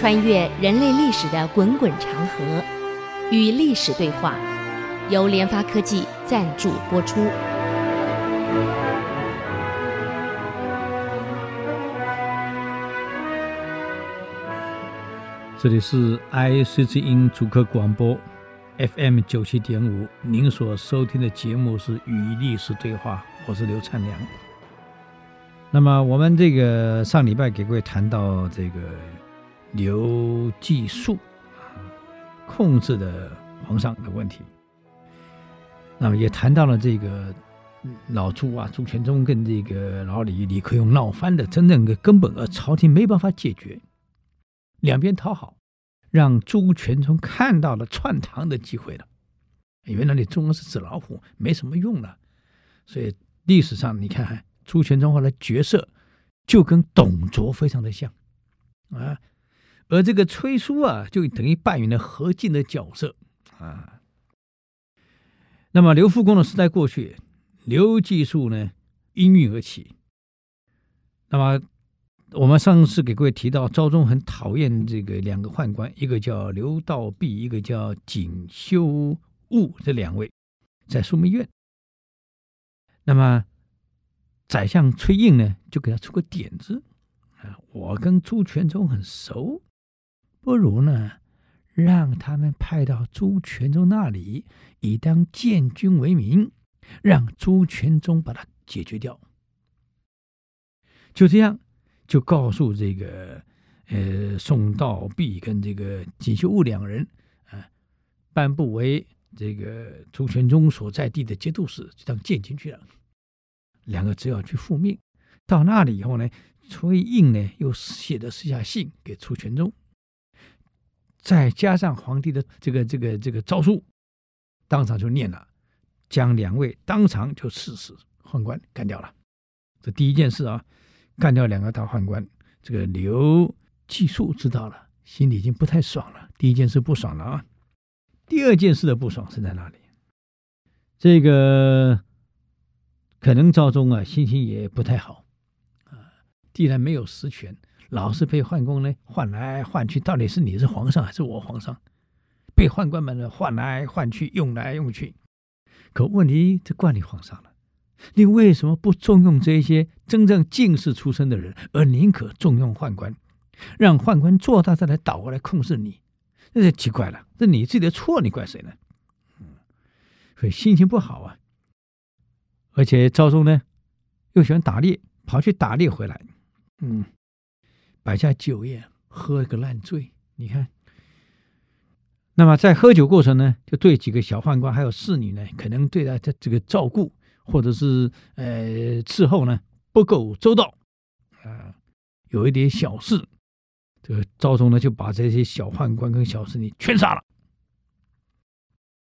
穿越人类历史的滚滚长河，与历史对话，由联发科技赞助播出。这里是 I C C 音主客广播 FM 九七点五，您所收听的节目是《与历史对话》，我是刘灿良。那么我们这个上礼拜给各位谈到这个刘继述控制的皇上的问题，那么也谈到了这个老朱啊，朱全忠跟这个老李李克用闹翻的真正的根本，而朝廷没办法解决，两边讨好，让朱全忠看到了篡唐的机会了。原来你中国是纸老虎，没什么用了，所以历史上你看。朱全忠后来角色就跟董卓非常的像啊，而这个崔叔啊，就等于扮演了何进的角色啊。那么刘复公的时代过去，刘继述呢应运而起。那么我们上次给各位提到，昭宗很讨厌这个两个宦官，一个叫刘道弼，一个叫景修悟，这两位在枢密院。那么。宰相崔胤呢，就给他出个点子啊，我跟朱全忠很熟，不如呢，让他们派到朱全忠那里，以当建军为名，让朱全忠把他解决掉。就这样，就告诉这个呃宋道弼跟这个锦修悟两人啊，颁布为这个朱全忠所在地的节度使，就当建军去了。两个只要去复命，到那里以后呢，崔胤呢又写了私下信给朱全忠，再加上皇帝的这个这个这个诏书，当场就念了，将两位当场就赐死宦官干掉了。这第一件事啊，干掉两个大宦官，这个刘继述知道了，心里已经不太爽了。第一件事不爽了啊，第二件事的不爽是在哪里？这个。可能赵宗啊，心情也不太好啊。既然没有实权，老是被宦官呢换来换去，到底是你是皇上还是我皇上？被宦官们呢换来换去，用来用去。可问题这怪你皇上了，你为什么不重用这些真正进士出身的人，而宁可重用宦官，让宦官做大再来倒过来控制你？那就奇怪了。这你自己的错，你怪谁呢？嗯，所以心情不好啊。而且赵宗呢，又喜欢打猎，跑去打猎回来，嗯，摆下酒宴，喝个烂醉。你看，那么在喝酒过程呢，就对几个小宦官还有侍女呢，可能对他的这个照顾或者是呃伺候呢不够周到啊、有一点小事，这个赵宗呢就把这些小宦官跟小侍女全杀了，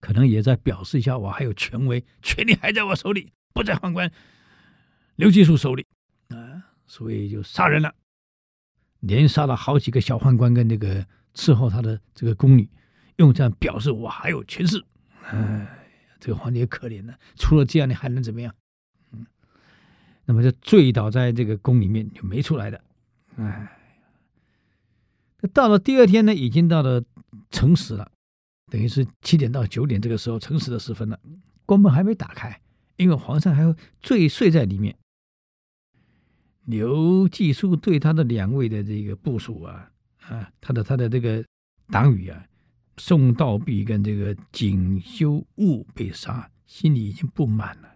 可能也在表示一下，我还有权威，权力还在我手里。不在宦官刘继述手里啊，所以就杀人了，连杀了好几个小宦官跟那个伺候他的这个宫女，用这样表示我还有权势。哎，这个皇帝也可怜了，除了这样，你还能怎么样？嗯，那么就醉倒在这个宫里面就没出来的。哎，到了第二天呢，已经到了辰时了，等于是七点到九点这个时候辰时的时分了，宫门还没打开。因为皇上还要醉睡在里面，刘继书对他的两位的这个部属啊，啊，他的他的这个党羽啊，宋道弼跟这个锦修悟被杀，心里已经不满了。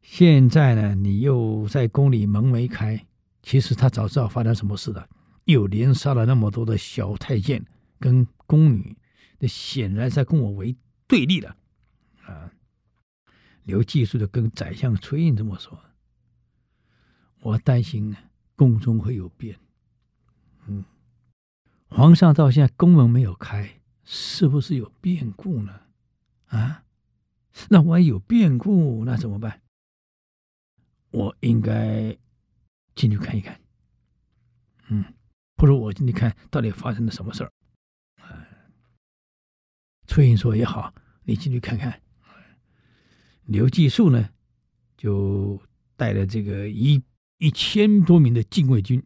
现在呢，你又在宫里门没开，其实他早知道发生什么事了，又连杀了那么多的小太监跟宫女，那显然在跟我为对立了，啊。刘继书的跟宰相崔胤这么说：“我担心宫中会有变。嗯，皇上到现在宫门没有开，是不是有变故呢？啊，那万一有变故，那怎么办？我应该进去看一看。嗯，不如我进去看到底发生了什么事儿。啊，崔英说也好，你进去看看。”刘继树呢，就带了这个一一千多名的禁卫军，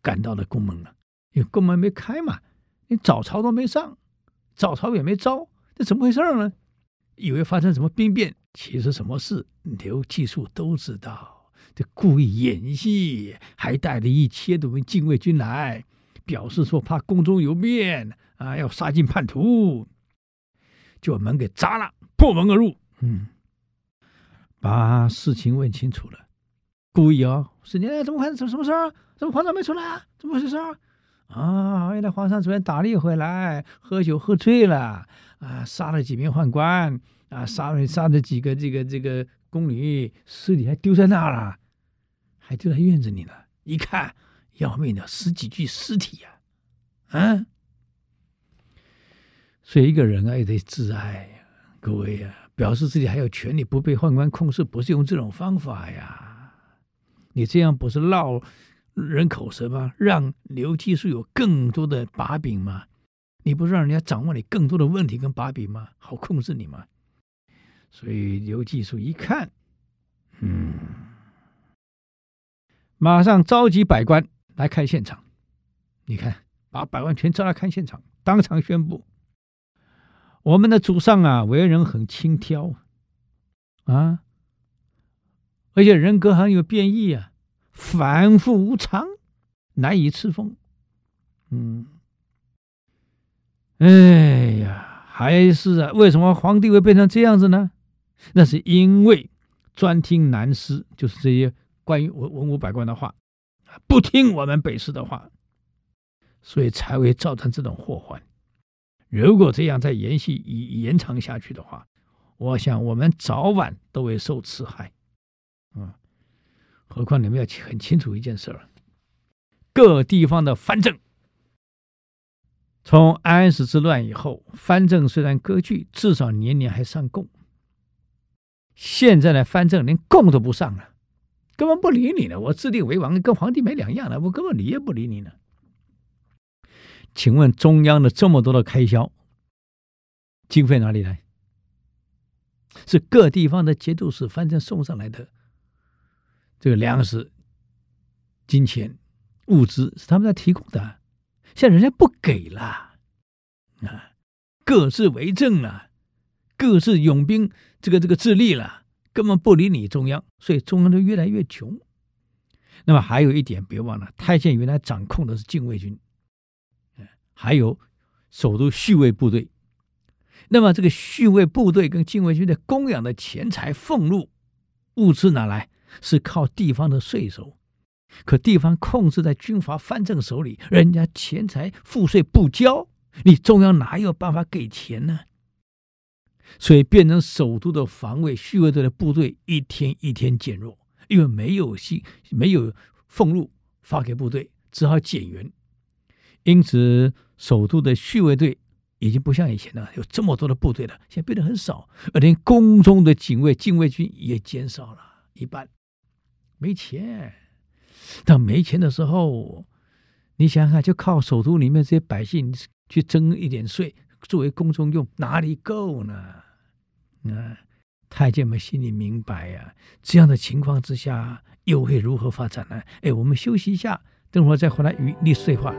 赶到了宫门了。因为宫门没开嘛，连早朝都没上，早朝也没召，这怎么回事呢？以为发生什么兵变，其实什么事刘季述都知道，这故意演戏，还带了一千多名禁卫军来，表示说怕宫中有变啊，要杀尽叛徒，就把门给砸了，破门而入，嗯，把事情问清楚了，故意哦，是你怎么回事？什么事儿？怎么皇上没出来啊？怎么回事啊？啊，原来皇上昨天打猎回来，喝酒喝醉了。啊，杀了几名宦官，啊，杀了杀了几个这个这个宫女，尸体还丢在那儿了，还丢在院子里呢。一看，要命的十几具尸体呀，啊，啊！所以一个人啊，也得自爱呀，各位呀，表示自己还有权利，不被宦官控制，不是用这种方法呀。你这样不是落人口舌吗？让刘技术有更多的把柄吗？你不是让人家掌握你更多的问题跟把柄吗？好控制你吗？所以刘技术一看，嗯，马上召集百官来看现场。你看，把百官全召来看现场，当场宣布：我们的祖上啊，为人很轻佻啊，而且人格很有变异啊，反复无常，难以侍奉。嗯。哎呀，还是啊，为什么皇帝会变成这样子呢？那是因为专听南师，就是这些关于文文武百官的话，不听我们北师的话，所以才会造成这种祸患。如果这样再延续、延延长下去的话，我想我们早晚都会受此害。何况你们要很清楚一件事儿，各地方的藩镇。从安史之乱以后，藩镇虽然割据，至少年年还上贡。现在的藩镇连贡都不上了，根本不理你了。我自立为王，跟皇帝没两样了，我根本理也不理你呢。请问中央的这么多的开销，经费哪里来？是各地方的节度使藩镇送上来的，这个粮食、金钱、物资是他们在提供的。现在人家不给了，啊，各自为政了，各自拥兵，这个这个自立了，根本不理你中央，所以中央就越来越穷。那么还有一点，别忘了，太监原来掌控的是禁卫军，还有首都续卫部队。那么这个续卫部队跟禁卫军的供养的钱财、俸禄、物资哪来？是靠地方的税收。可地方控制在军阀藩镇手里，人家钱财赋税不交，你中央哪有办法给钱呢？所以变成首都的防卫续卫队的部队一天一天减弱，因为没有息，没有俸禄发给部队，只好减员。因此，首都的续卫队已经不像以前了，有这么多的部队了，现在变得很少，而连宫中的警卫禁卫军也减少了一半，没钱。到没钱的时候，你想想看，就靠首都里面这些百姓去征一点税作为公众用，哪里够呢？啊，太监们心里明白呀、这样的情况之下，又会如何发展呢？哎，我们休息一下，等会儿再回来与历史对话。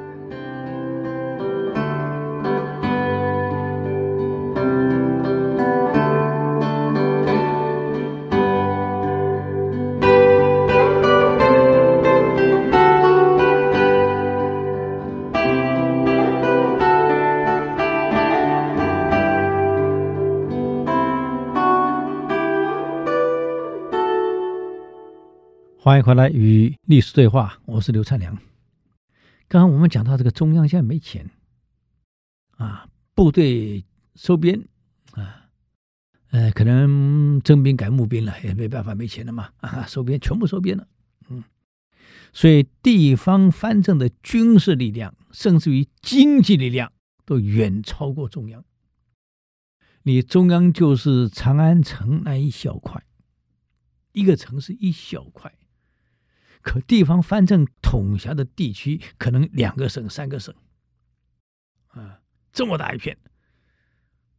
欢迎回来与历史对话，我是刘灿良。刚刚我们讲到这个中央现在没钱啊，部队收编啊，呃，可能征兵改募兵了，也没办法，没钱了嘛啊，收编全部收编了，嗯，所以地方藩镇的军事力量，甚至于经济力量，都远超过中央。你中央就是长安城那一小块，一个城市一小块。可地方藩镇统辖的地区可能两个省、三个省，啊，这么大一片，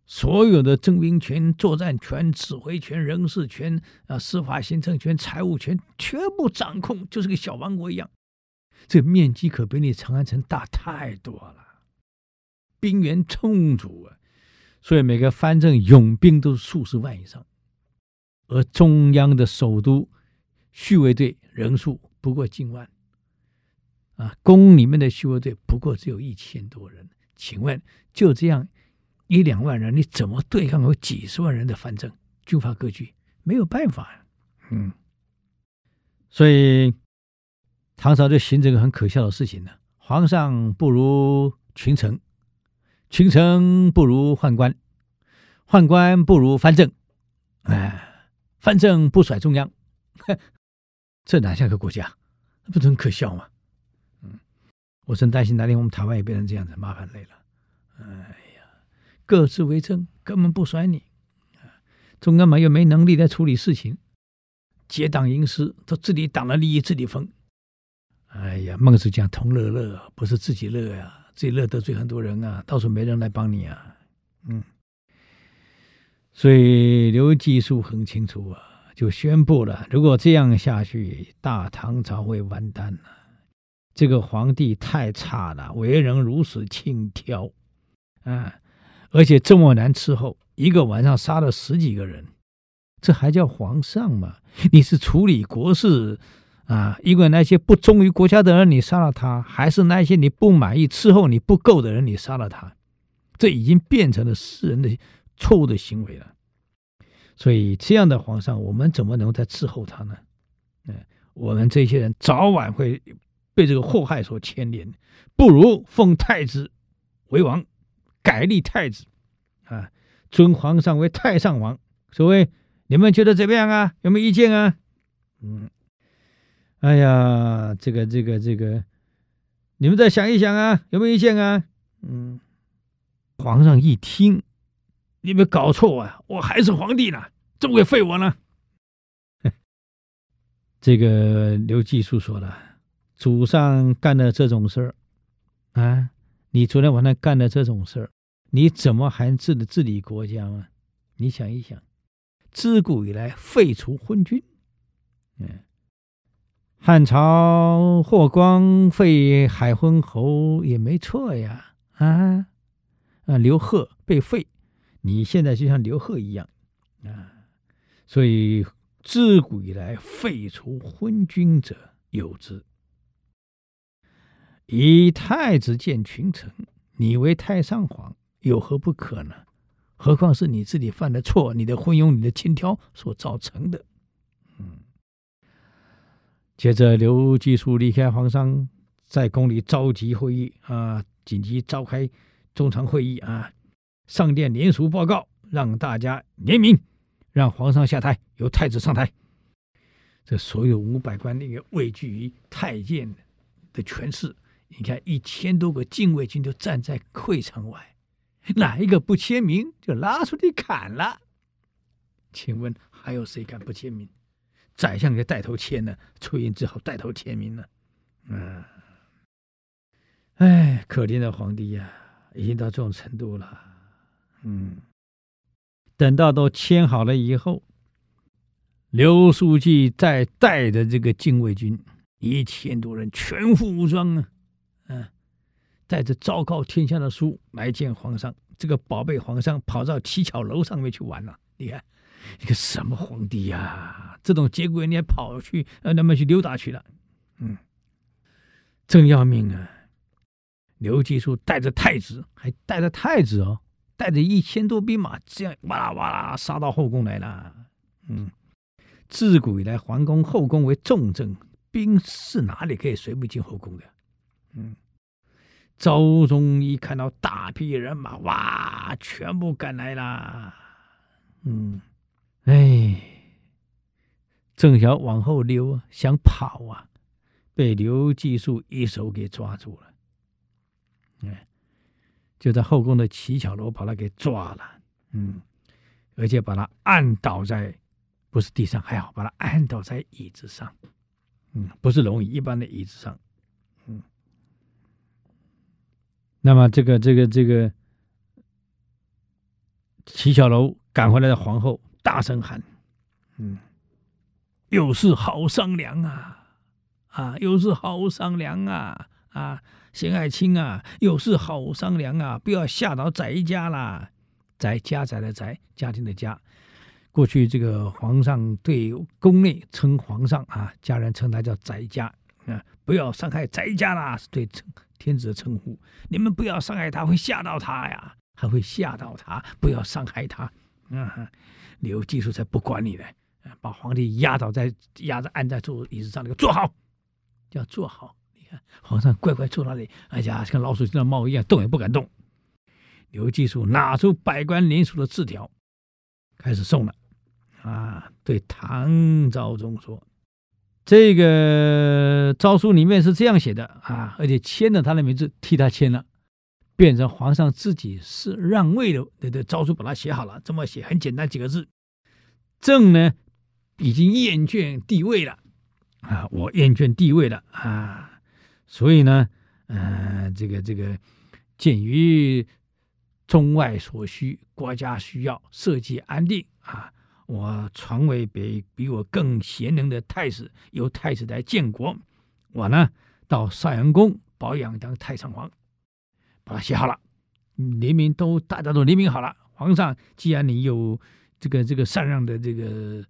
所有的征兵权、作战权、指挥权、人事权啊、司法行政权、财务权，全部掌控，就是个小王国一样。这面积可比你长安城大太多了，兵源充足啊，所以每个藩镇拥兵都数十万以上，而中央的首都护卫队人数不过近万，啊，宫里面的护卫队不过只有一千多人，请问就这样一两万人，你怎么对抗有几十万人的藩镇？军阀割据？没有办法呀，嗯。所以，唐朝就形成个很可笑的事情呢：皇上不如群臣，群臣不如宦官，宦官不如藩镇，哎，藩镇不甩中央，这哪像个国家？不是很可笑吗？嗯，我真担心哪天我们台湾也变成这样子，麻烦累了。哎呀，各自为政，根本不甩你，中央嘛又没能力来处理事情。结党营私，都自己党的利益自己分。哎呀，孟子讲同乐乐，不是自己乐呀、啊，自己乐得罪很多人啊，到时候没人来帮你啊。嗯，所以刘季述很清楚啊，就宣布了，如果这样下去，大唐朝会完蛋了。这个皇帝太差了，为人如此轻佻啊，而且这么难伺候，一个晚上杀了十几个人。这还叫皇上吗？你是处理国事啊？因为那些不忠于国家的人，你杀了他；还是那些你不满意、伺候你不够的人，你杀了他？这已经变成了世人的错误的行为了。所以，这样的皇上，我们怎么能再伺候他呢？嗯，我们这些人早晚会被这个祸害所牵连。不如奉太子为王，改立太子啊，尊皇上为太上王。所谓。你们觉得怎么样啊？有没有意见啊？嗯，哎呀，这个这个这个，你们再想一想啊，有没有意见啊？嗯，皇上一听，你没搞错啊？我还是皇帝呢，怎么会废我呢？这个刘季叔说了，祖上干了这种事儿啊，你昨天晚上干的这种事儿，你怎么还治的治理国家吗？你想一想。自古以来废除昏君，嗯，汉朝霍光废海昏侯也没错呀，啊啊，刘贺被废，你现在就像刘贺一样啊，所以自古以来废除昏君者有之。以太子见群臣，你为太上皇有何不可呢？何况是你自己犯的错，你的昏庸，你的轻佻所造成的。嗯，接着刘季述离开皇上，在宫里召集会议啊，紧急召开中常会议啊，上殿联署报告，让大家联名，让皇上下台，由太子上台。这所有五百官那个畏惧于太监的权势，你看一千多个禁卫军都站在会场外。哪一个不签名，就拉出去砍了？请问还有谁敢不签名？宰相也带头签呢，崔胤只好带头签名了。嗯，哎，可怜的皇帝呀，已经到这种程度了。嗯，等到都签好了以后，刘书记再带着这个禁卫军一千多人，全副武装啊，嗯。带着昭告天下的书来见皇上，这个宝贝皇上跑到七巧楼上面去玩了。你看，你个什么皇帝呀、这种节骨眼你还跑去呃，那么去溜达去了？嗯，真要命啊！刘继述带着太子，还带着太子哦，带着一千多兵马，这样哇啦哇啦杀到后宫来了。嗯，自古以来，皇宫后宫为重镇，兵士哪里可以随便进后宫的？嗯。昭宗一看到大批人马，哇，全部赶来了。嗯，哎，正想往后溜，想跑啊，被刘季述一手给抓住了。哎，就在后宫的七巧楼把他给抓了。嗯，而且把他按倒在，不是地上还好，把他按倒在椅子上。嗯，不是龙椅，一般的椅子上。嗯那么这个这个这个七巧楼赶回来的皇后大声喊：“嗯，有事好商量啊！啊，有事好商量啊啊，贤爱卿啊，有事好商量啊，不要吓到翟家啦。翟家宅的翟，家庭的家。过去这个皇上对宫内称皇上啊，家人称他叫翟家啊，不要伤害翟家啦，是对天子的称呼。你们不要伤害他，会吓到他呀，还会吓到他，不要伤害他。啊，刘季述才不管你呢，把皇帝压倒在压着按在坐椅子上，那个坐好，要坐好。皇上乖乖坐那里，哎呀，像老鼠进了猫一样，动也不敢动。刘季述拿出百官联署的字条，开始送了。啊，对唐昭宗说：“这个诏书里面是这样写的啊，而且签了他的名字，替他签了，变成皇上自己是让位的。对对，诏书把它写好了，这么写很简单几个字。朕呢，已经厌倦帝位了啊，我厌倦帝位了啊，所以呢，嗯、呃，这个这个，鉴于中外所需，国家需要，社稷安定啊。”我传位比比我更贤能的太子，由太子来建国。我呢，到少阳宫保养当太上皇，把它写好了，联名都大家都联名好了。皇上，既然你有这个这个禅让的这个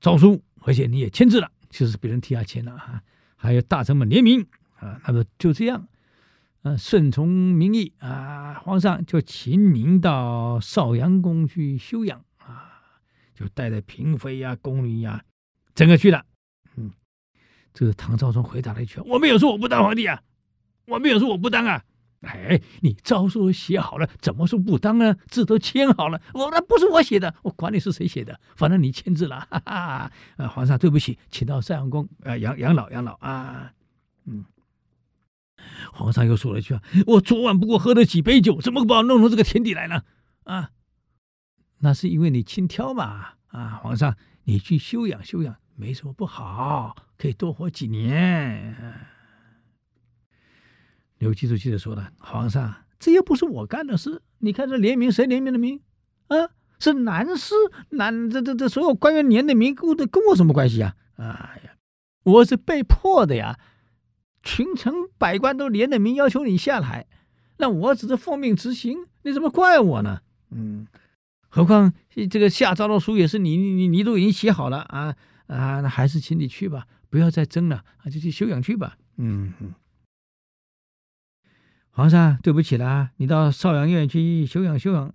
诏书，而且你也签字了，就是别人替他签了啊，还有大臣们联名啊，那么就这样，啊，顺从民意啊，皇上就请您到少阳宫去休养啊。就带着嫔妃呀、宫女呀，整个去了。嗯，这个唐昭宗回答了一句：“我没有说我不当皇帝啊，我没有说我不当啊。”哎，你诏书写好了，怎么说不当呢？字都签好了，我那不是我写的，我管你是谁写的，反正你签字了。哈哈，啊，皇上对不起，请到少阳宫啊养养老养老啊。嗯，皇上又说了一句：“我昨晚不过喝了几杯酒，怎么把我弄成这个田地来呢？”啊。那是因为你轻佻嘛，啊，皇上，你去休养休养，没什么不好，可以多活几年。刘季述接着说了：“皇上，这又不是我干的事，你看这联名谁联名的名？啊，是南司南这这这所有官员联的名，跟我跟我什么关系啊？哎呀，我是被迫的呀，群臣百官都联的名要求你下台，那我只是奉命执行，你怎么怪我呢？嗯。”何况这个下诏的书也是你你你都已经写好了啊啊，那还是请你去吧，不要再争了啊，就去休养去吧。嗯嗯，皇上对不起啦，你到少阳院去休养休养，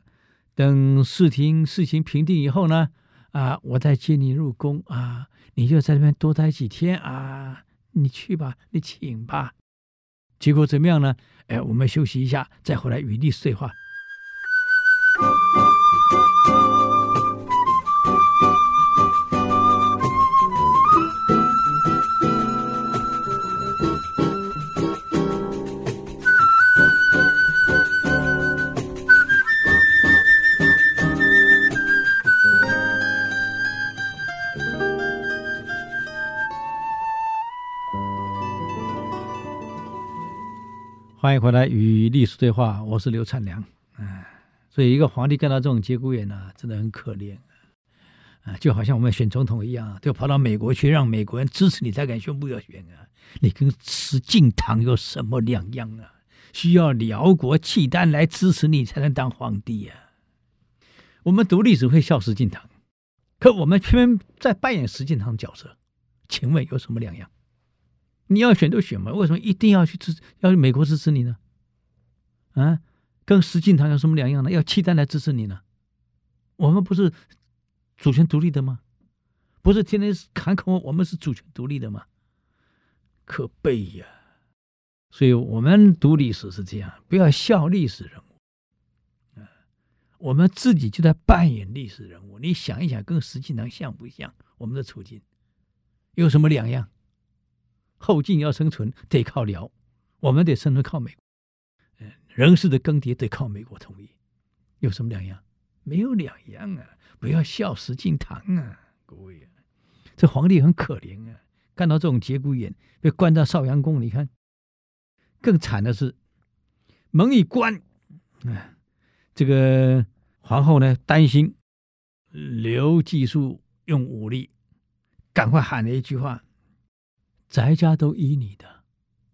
等事情事情平定以后呢，啊，我再接你入宫啊，你就在那边多待几天啊，你去吧，你请吧。结果怎么样呢？哎，我们休息一下，再回来与历史对话。欢迎回来与历史对话，我是刘灿良。嗯，所以一个皇帝干到这种节骨眼呢，真的很可怜啊！就好像我们选总统一样，就跑到美国去，让美国人支持你才敢宣布要选啊！你跟石敬瑭有什么两样啊？需要辽国契丹来支持你才能当皇帝呀、啊？我们读历史会笑石敬瑭，可我们偏在扮演石敬瑭角色，请问有什么两样？你要选就选嘛，为什么一定要去支要美国支持你呢？啊，跟石敬瑭有什么两样呢？要契丹来支持你呢？我们不是主权独立的吗？不是天天喊口我们是主权独立的吗？可悲呀！所以我们读历史是这样，不要笑历史人物。啊，我们自己就在扮演历史人物。你想一想，跟石敬瑭像不像？我们的处境有什么两样？后晋要生存得靠辽，我们得生存靠美国。嗯，人事的更迭得靠美国同意，有什么两样？没有两样啊！不要笑石敬瑭啊，各位啊，这皇帝很可怜啊，干到这种节骨眼，被关到少阳宫。你看，更惨的是，门一关，啊，这个皇后呢担心刘季述用武力，赶快喊了一句话。翟家都依你的。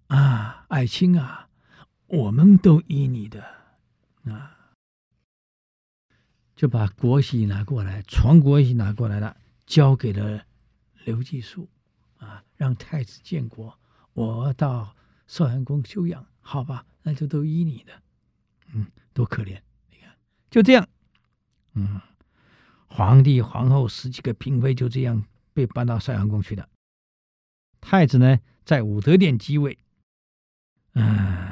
啊，爱卿啊，我们都依你的。啊，就把国玺拿过来，传国玺拿过来了，交给了刘季述啊，让太子建国，我到少阳宫休养，好吧，那就都依你的，嗯，多可怜，你看，就这样，嗯，皇帝、皇后十几个嫔妃就这样被搬到少阳宫去了。太子呢，在武德殿继位，嗯，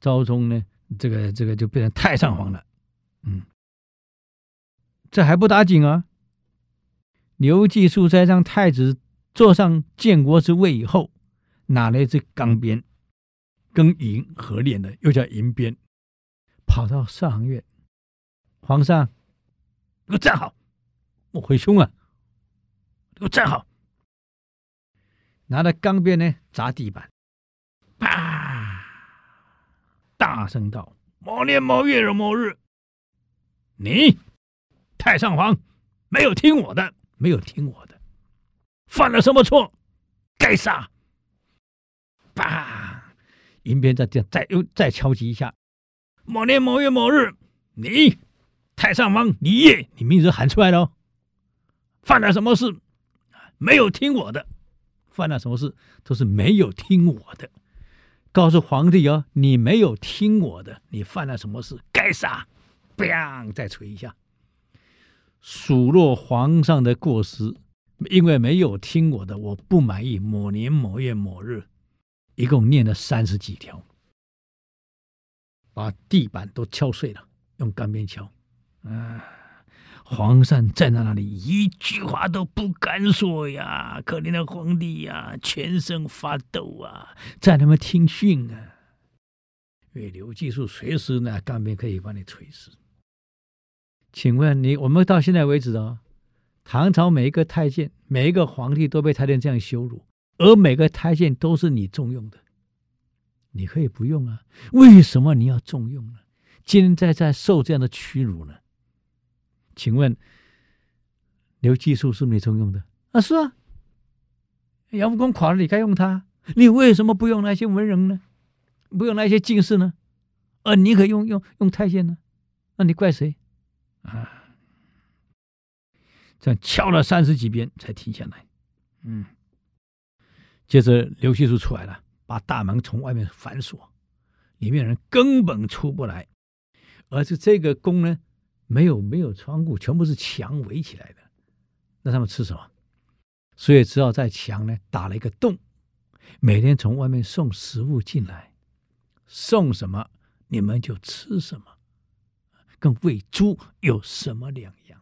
昭宗呢，这个这个就变成太上皇了，嗯，这还不打紧啊。刘季述在让太子坐上建国之位以后，拿了一支钢鞭，跟银合练的，又叫银鞭，跑到少阳院，皇上，给我站好，我回兄啊，给我站好。拿着钢鞭呢，砸地板，啪！大声道：“某年某月某日，你太上皇没有听我的，没有听我的，犯了什么错？该杀！”啪！银鞭再这样，再又再敲击一下。某年某月某日，你太上皇李业，你名字喊出来了，犯了什么事？没有听我的。犯了什么事都是没有听我的，告诉皇帝哦，你没有听我的，你犯了什么事该杀，砰，再锤一下，数落皇上的过失，因为没有听我的，我不满意。某年某月某日，一共念了三十几条，把地板都敲碎了，用钢鞭敲，啊。皇上站在那里，一句话都不敢说呀！可怜的皇帝呀，全身发抖啊，在那边听训啊。因为刘季述随时拿钢鞭可以把你锤死。请问你，我们到现在为止啊，唐朝每一个太监、每一个皇帝都被太监这样羞辱，而每个太监都是你重用的，你可以不用啊？为什么你要重用呢？今天在在受这样的屈辱呢？请问刘季述是不是你重用的啊？是啊，杨福宫垮了，你该用他。你为什么不用那些文人呢？不用那些进士呢？啊，你可用用用太监呢？那你怪谁啊？这样敲了三十几鞭才停下来。嗯，接着刘季述出来了，把大门从外面反锁，里面人根本出不来，而是这个宫呢？没有没有窗户，全部是墙围起来的。那他们吃什么？所以只好在墙呢打了一个洞，每天从外面送食物进来，送什么你们就吃什么，跟喂猪有什么两样？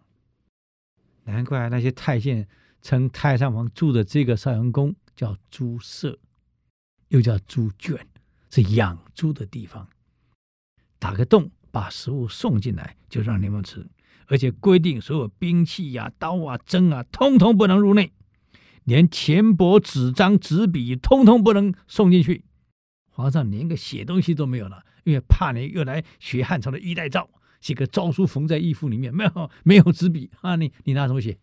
难怪那些太监称太上皇住的这个少阳宫叫猪舍，又叫猪圈，是养猪的地方。打个洞。把食物送进来，就让你们吃，而且规定所有兵器呀、刀啊、针啊，通通不能入内，连钱帛、纸张、纸笔，通通不能送进去。皇上连个写东西都没有了，因为怕你又来学汉朝的衣带诏，写个诏书缝在衣服里面，没有没有纸笔啊，你你拿什么写？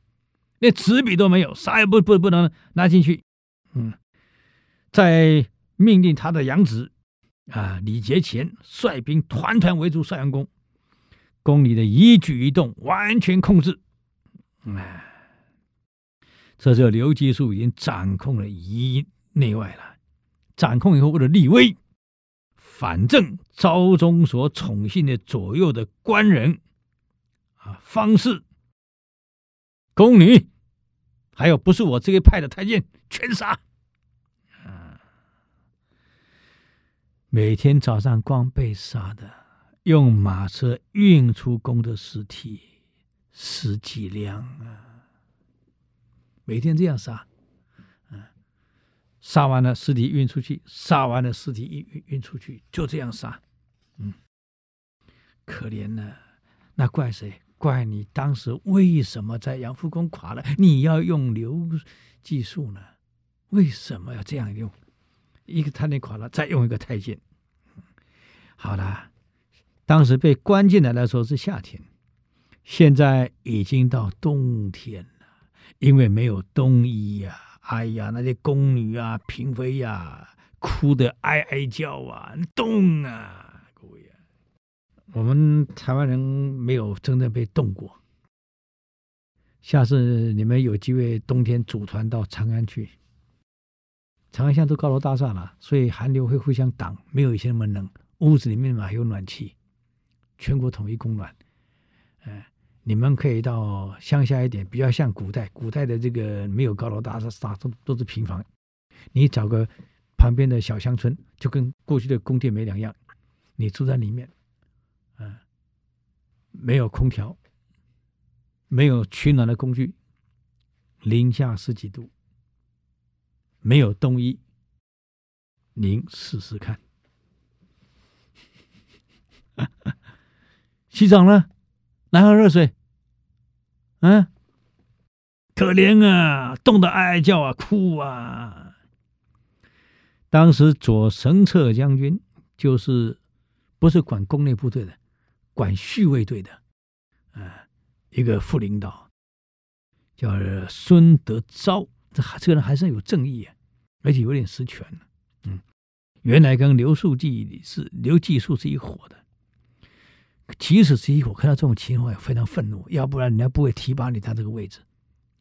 连纸笔都没有，啥也不不不能拿进去。嗯，在命令他的养子。啊！李节前率兵团团围住少阳宫，宫里的一举一动完全控制。哎，这时候刘季述已经掌控了一内外了。掌控以后，为了立威，反正昭宗所宠幸的左右的官人啊、方士、宫女，还有不是我这一派的太监，全杀。每天早上光被杀的，用马车运出宫的尸体十几辆啊！每天这样杀，嗯，杀完了尸体运出去，杀完了尸体运运出去，就这样杀，嗯，可怜了，那怪谁？怪你当时为什么在杨福宫垮了，你要用刘技术呢？为什么要这样用？一个太监垮了，再用一个太监。好了，当时被关进来的时候是夏天，现在已经到冬天了，因为没有冬衣呀、哎呀，那些宫女啊、嫔妃呀，哭得哀哀叫啊，动啊，各位啊，我们台湾人没有真正被动过。下次你们有机会冬天组团到长安去，长安乡都高楼大厦了，所以寒流会互相挡，没有以前那么冷。屋子里面嘛还有暖气，全国统一供暖。嗯，你们可以到乡下一点，比较像古代，古代的这个没有高楼大厦，都都是平房。你找个旁边的小乡村，就跟过去的宫殿没两样。你住在里面，嗯，没有空调。没有取暖的工具，零下十几度，没有冬衣，您试试看。洗澡呢？来喝热水。嗯，可怜啊，冻得哀叫啊，哭啊。当时左神策将军就是不是管宫内部队的，管护卫队的，啊。一个副领导叫孙德昭，这这个人还算有正义啊，而且有点实权了。嗯，原来跟刘树记是刘季树是一伙的，即使是一伙，看到这种情况也非常愤怒，要不然人家不会提拔你他这个位置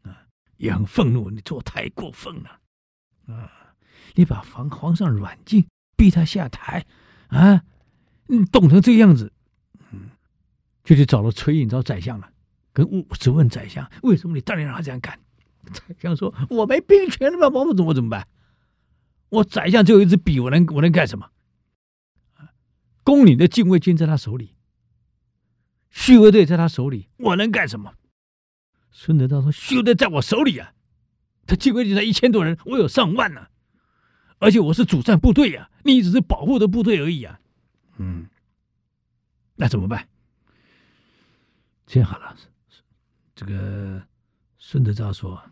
啊，也很愤怒，你做太过分了啊！你把皇皇上软禁，逼他下台啊，你冻成这个样子，嗯，就去找了崔胤，找宰相了。跟物质问宰相，为什么你当年让他这样干？宰相说：“我没兵权了嘛，我怎么怎么办？我宰相只有一支笔，我能我能干什么？宫里的禁卫军在他手里，护卫队在他手里，我能干什么？”孙德昭说：“护卫队在我手里啊，他禁卫军才一千多人，我有上万呢、而且我是主战部队呀、啊，你只是保护的部队而已啊。”嗯，那怎么办？这样好了。这个孙德昭说：“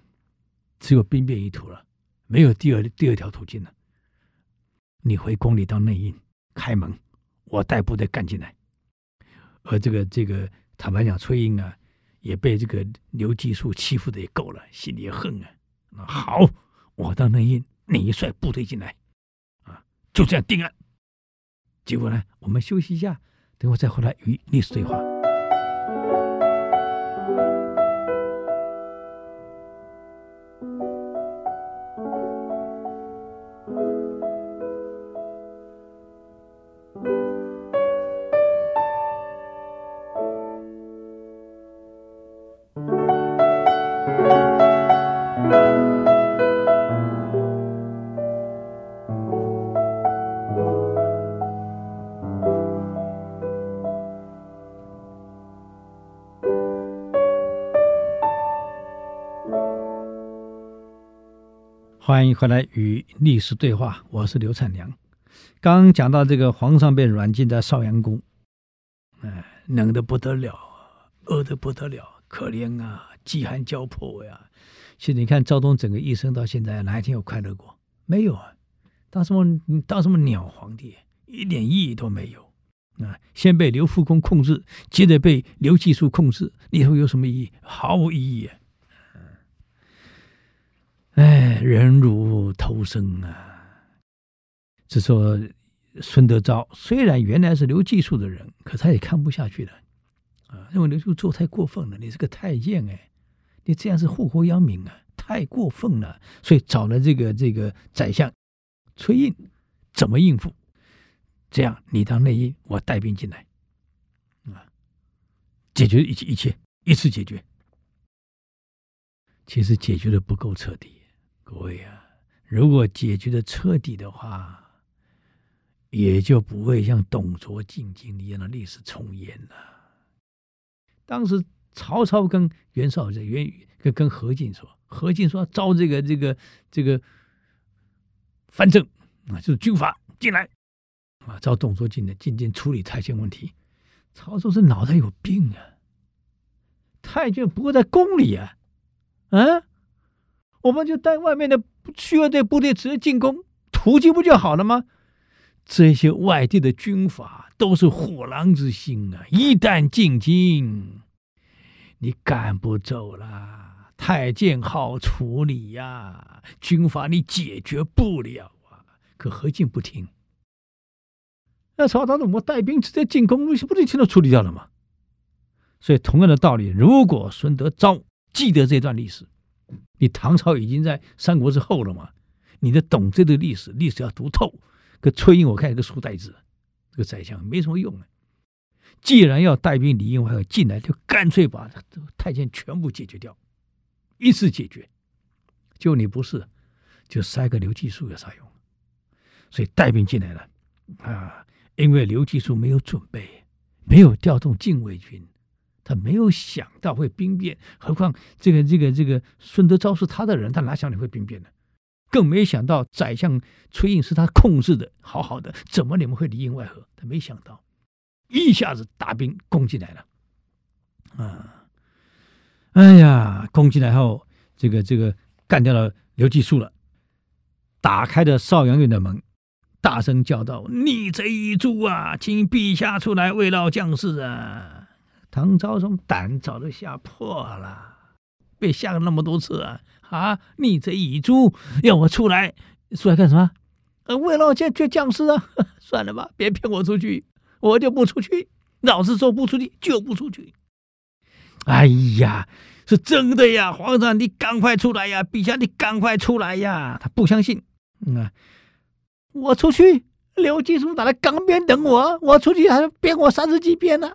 只有兵变一途了，没有第二第二条途径了。你回宫里当内应，开门，我带部队干进来。而这个这个坦白讲，崔英啊，也被这个刘季树欺负的也够了，心里也恨啊。好，我当内应，你率部队进来，啊，就这样定案。结果呢，我们休息一下，等会再回来与历史对话。”欢迎回来与历史对话，我是刘灿良。刚讲到这个皇上被软禁在少阳宫，哎，冷得不得了，饿得不得了，可怜啊，饥寒交迫呀。其实你看赵东整个一生到现在哪一天有快乐过？没有啊，当什么当什么鸟皇帝，一点意义都没有啊。先被刘复恭控制，接着被刘季树控制，你说有什么意义？毫无意义啊。哎，忍辱偷生啊！这说孙德昭虽然原来是刘季树的人，可他也看不下去了啊，认为刘秀做太过分了。你是个太监哎，你这样是祸国殃民啊，太过分了。所以找了这个这个宰相崔胤，怎么应付？这样你当内应，我带兵进来啊，解决一切一切，一次解决。其实解决的不够彻底。各位啊，如果解决的彻底的话，也就不会像董卓进京一样的历史重演了。当时曹操跟袁绍在袁跟跟何进说，何进说招这个这个这个藩镇啊，就是军阀进来啊，招董卓进来进京处理太监问题。曹操是脑袋有病啊，太监不过在宫里啊，啊。我们就带外面的护卫队部队直接进攻，突击不就好了吗？这些外地的军阀都是虎狼之心啊！一旦进京，你赶不走了。太监好处理呀，军阀你解决不了啊。可何进不听。那曹操怎么带兵直接进攻，不是一天都处理掉了吗？所以同样的道理，如果孙德昭记得这段历史，你唐朝已经在三国之后了嘛？你得懂这个历史，历史要读透。可崔胤，我看一个书呆子，这个宰相没什么用啊。既然要带兵里应外合进来，就干脆把太监全部解决掉，一次解决。就你不是，就塞个刘季树有啥用？所以带兵进来了啊，因为刘季树没有准备，没有调动禁卫军，他没有想到会兵变。何况这个这个这个孙德昭是他的人，他哪想你会兵变呢？更没想到宰相崔胤是他控制的好好的，怎么你们会里应外合？他没想到，一下子大兵攻进来了，啊，哎呀，攻进来后，这个这个。干掉了刘季树了，打开了邵阳院的门，大声叫道：“逆贼一诛啊，请陛下出来慰劳将士啊！”唐昭宗胆早就吓破了，被吓了那么多次啊！啊，逆贼已诛，要我出来出来干什么？呃，慰劳将将将士啊！算了吧，别骗我出去，我就不出去。老子说不出去就不出去。哎呀！是真的呀，皇上，你赶快出来呀！陛下，你赶快出来呀！他不相信，嗯啊，我出去，刘季树打在江边等我，我出去还鞭我三十几鞭呢，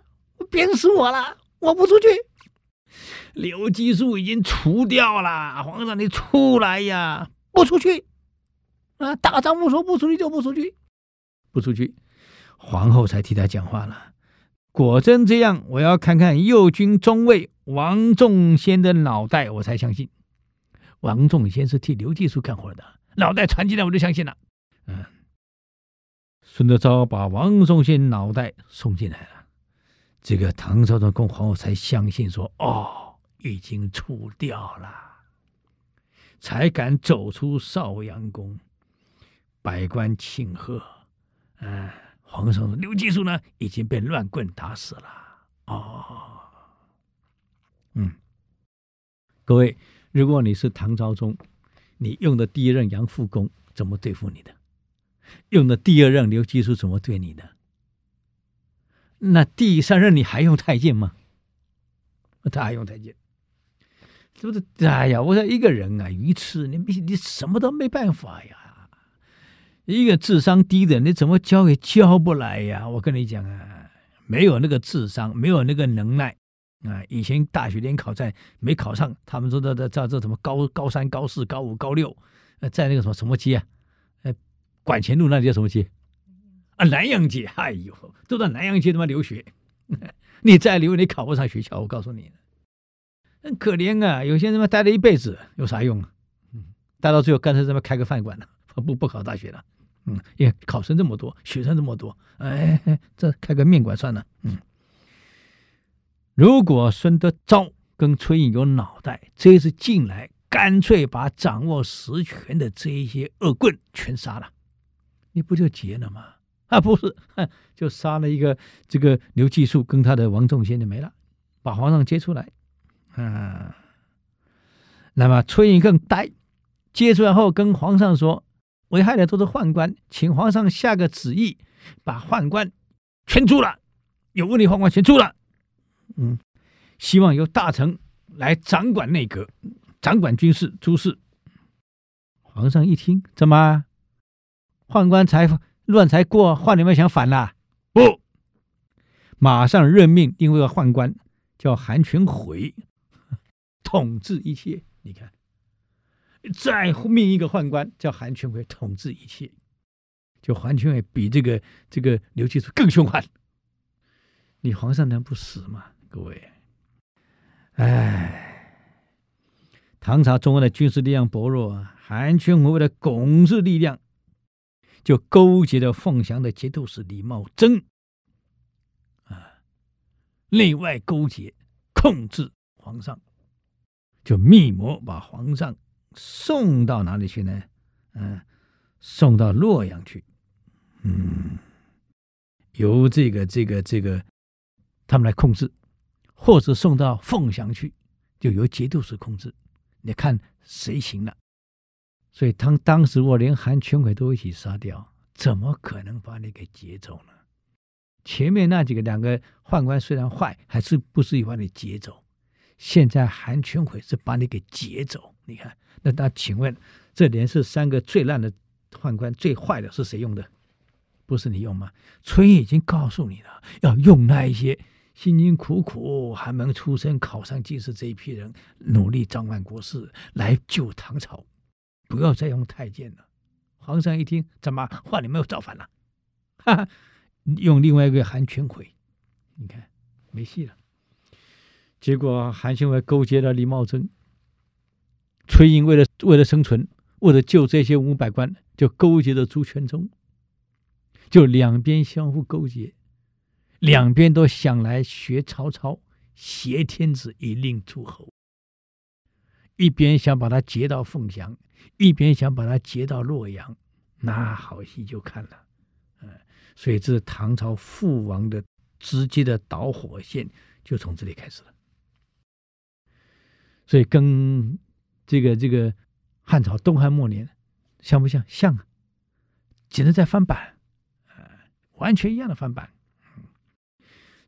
鞭死我了！我不出去，刘季树已经除掉了，皇上你出来呀！不出去，啊，大丈夫说不出去就不出去，不出去，皇后才替他讲话了。果真这样，我要看看右军中尉王仲先的脑袋，我才相信。王仲先是替刘季树干活的，脑袋传进来我就相信了。嗯，孙德昭把王仲先脑袋送进来了，这个唐昭宗跟皇后才相信说：“哦，已经除掉了，才敢走出邵阳宫，百官庆贺。”嗯。皇上：“刘继树呢，已经被乱棍打死了。”哦，嗯，各位，如果你是唐昭宗，你用的第一任杨复恭怎么对付你的？用的第二任刘季树怎么对你的？那第三任你还用太监吗？他还用太监，是不是？哎呀，我说一个人啊，愚痴，你你什么都没办法呀。一个智商低的，你怎么教也教不来呀！我跟你讲啊，没有那个智商，没有那个能耐啊！以前大学联考在没考上，他们说的的叫这什么高高三、高四、高五、高六，在那个什么什么街啊？呃，管前路那里叫什么街？啊，南阳街！哎呦，都在南阳街他妈留学，你再留你考不上学校，我告诉你，很可怜啊！有些人他妈待了一辈子有啥用啊？嗯，待到最后干脆他妈开个饭馆了，不不考大学了。嗯，也考生这么多，学生这么多，哎，这开个面馆算了。嗯，如果孙德昭跟崔胤有脑袋，这一次进来，干脆把掌握实权的这一些恶棍全杀了，你不就结了吗？啊，不是，就杀了一个这个刘季树跟他的王仲先就没了，把皇上接出来。啊，那么崔胤更呆，接出来后跟皇上说。危害的都是宦官，请皇上下个旨意，把宦官全诛了，有问题宦官全诛了。嗯，希望由大臣来掌管内阁，掌管军事诸事。皇上一听，怎么宦官才乱才过，换你们想反了？不，马上任命另外一个宦官，叫韩全悔，统治一切。你看。再命一个宦官叫韩全悔统治一切，就韩全悔比这个这个刘季树更凶悍，你皇上能不死吗？各位，哎，唐朝中央的军事力量薄弱啊，韩全悔为了巩固力量，就勾结了凤翔的节度使李茂贞，啊，内外勾结控制皇上，就密谋把皇上。送到哪里去呢？嗯，送到洛阳去。嗯，由这个这个这个他们来控制，或者送到凤翔去，就由节度使控制。你看谁行了？所以他当时我连韩全奎都一起杀掉，怎么可能把你给劫走呢？前面那几个两个宦官虽然坏，还是不至于把你劫走。现在韩全奎是把你给劫走，你看，那那请问这连是三个最烂的宦官，最坏的是谁用的？不是你用吗？崔胤已经告诉你了，要用那一些辛辛苦苦寒门出身考上进士这一批人，努力掌管国事来救唐朝，不要再用太监了。皇上一听，怎么话你没有造反了？哈哈，用另外一个韩全奎，你看没戏了。结果韩全奎勾结了李茂贞，崔胤为了为了生存，为了救这些五百官，就勾结了朱全忠。就两边相互勾结，两边都想来学曹操，挟天子以令诸侯。一边想把他劫到凤翔，一边想把他劫到洛阳，那好戏就看了。嗯，所以这是唐朝覆亡的直接的导火线，就从这里开始了。所以跟这个这个汉朝东汉末年像不像？像啊，简直在翻版。完全一样的翻版，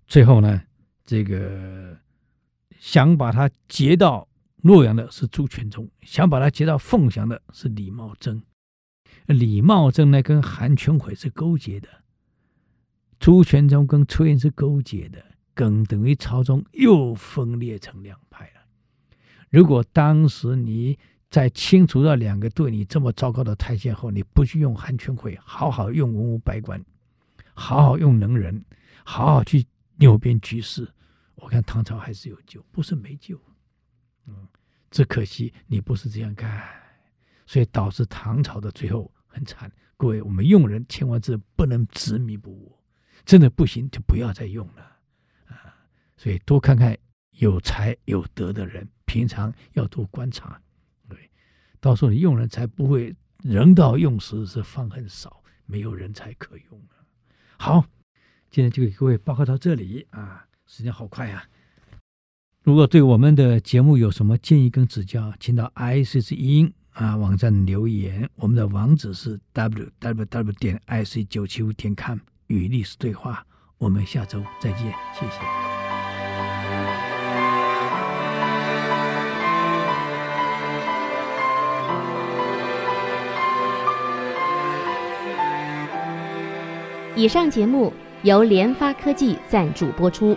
最后呢，这个想把他劫到洛阳的是朱全忠，想把他接到凤翔的是李茂贞。李茂贞呢，跟韩全奎是勾结的，朱全忠跟崔胤是勾结的，更等于朝中又分裂成两派了。如果当时你在清除了两个对你这么糟糕的太监后，你不去用韩全奎，好好用文武百官。好好用能人，好好去扭变局势，我看唐朝还是有救，不是没救。只可惜你不是这样干，所以导致唐朝的最后很惨。各位，我们用人千万是不能执迷不悟，真的不行就不要再用了啊！所以多看看有才有德的人，平常要多观察，对，到时候你用人才不会人到用时是方恨少，没有人才可用啊。好，今天就给各位报告到这里啊，时间好快啊！如果对我们的节目有什么建议跟指教，请到 IC 之音啊网站留言。我们的网址是 www 点 ic 九七五点 com 与历史对话。我们下周再见，谢谢。以上节目由联发科技赞助播出。